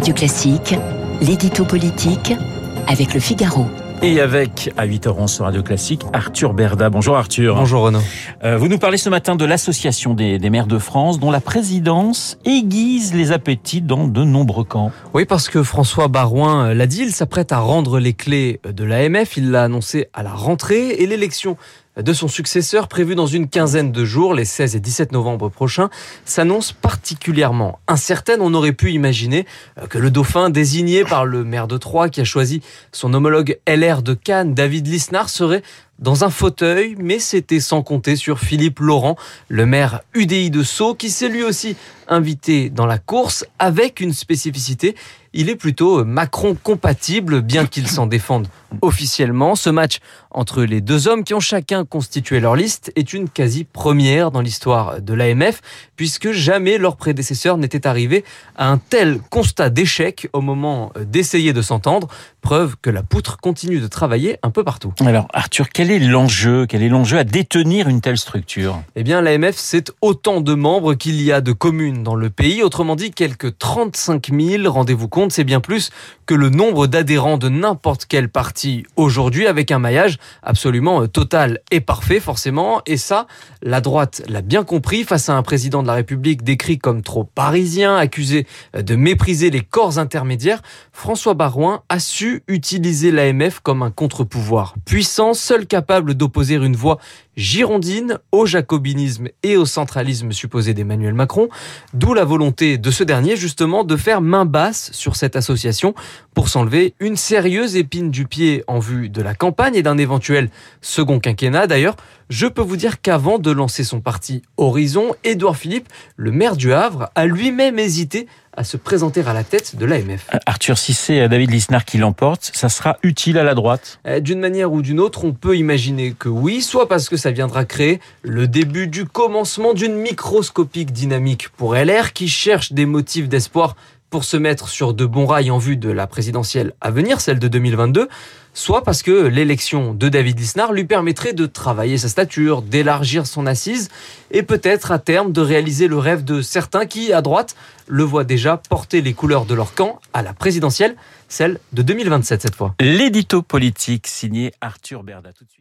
Radio Classique, l'édito politique avec le Figaro. Et avec, à 8h11 sur Radio Classique, Arthur Berda. Bonjour Arthur. Bonjour Renaud. Euh, vous nous parlez ce matin de l'Association des, des, maires de France, dont la présidence aiguise les appétits dans de nombreux camps. Oui, parce que François Barouin l'a dit, il s'apprête à rendre les clés de l'AMF. Il l'a annoncé à la rentrée et l'élection de son successeur, prévu dans une quinzaine de jours, les 16 et 17 novembre prochains, s'annonce particulièrement incertaine. On aurait pu imaginer que le dauphin désigné par le maire de Troyes, qui a choisi son homologue LR de Cannes, David Lisnard, serait dans un fauteuil, mais c'était sans compter sur Philippe Laurent, le maire UDI de Sceaux, qui s'est lui aussi invité dans la course avec une spécificité. Il est plutôt Macron compatible, bien qu'il s'en défende officiellement. Ce match entre les deux hommes qui ont chacun constitué leur liste est une quasi première dans l'histoire de l'AMF, puisque jamais leur prédécesseur n'était arrivé à un tel constat d'échec au moment d'essayer de s'entendre. Preuve que la poutre continue de travailler un peu partout. Alors Arthur, quel est l'enjeu Quel est l'enjeu à détenir une telle structure? Eh bien, l'AMF, c'est autant de membres qu'il y a de communes dans le pays. Autrement dit, quelques 35 000. Rendez-vous compte, c'est bien plus que le nombre d'adhérents de n'importe quel parti aujourd'hui, avec un maillage absolument total et parfait, forcément. Et ça, la droite l'a bien compris face à un président de la République décrit comme trop parisien, accusé de mépriser les corps intermédiaires. François Barouin a su utiliser l'AMF comme un contre-pouvoir puissant, seul capable d'opposer une voix girondine au jacobinisme et au centralisme supposé d'Emmanuel Macron, d'où la volonté de ce dernier justement de faire main basse sur cette association pour s'enlever une sérieuse épine du pied en vue de la campagne et d'un éventuel second quinquennat. D'ailleurs, je peux vous dire qu'avant de lancer son parti Horizon, Édouard Philippe, le maire du Havre, a lui-même hésité à se présenter à la tête de l'AMF. Arthur, si c'est David Lisnard qui l'emporte, ça sera utile à la droite D'une manière ou d'une autre, on peut imaginer que oui, soit parce que ça viendra créer le début du commencement d'une microscopique dynamique pour LR qui cherche des motifs d'espoir pour se mettre sur de bons rails en vue de la présidentielle à venir, celle de 2022, soit parce que l'élection de David Lisnard lui permettrait de travailler sa stature, d'élargir son assise et peut-être à terme de réaliser le rêve de certains qui, à droite, le voient déjà porter les couleurs de leur camp à la présidentielle, celle de 2027 cette fois. L'édito politique signé Arthur Berda tout de suite.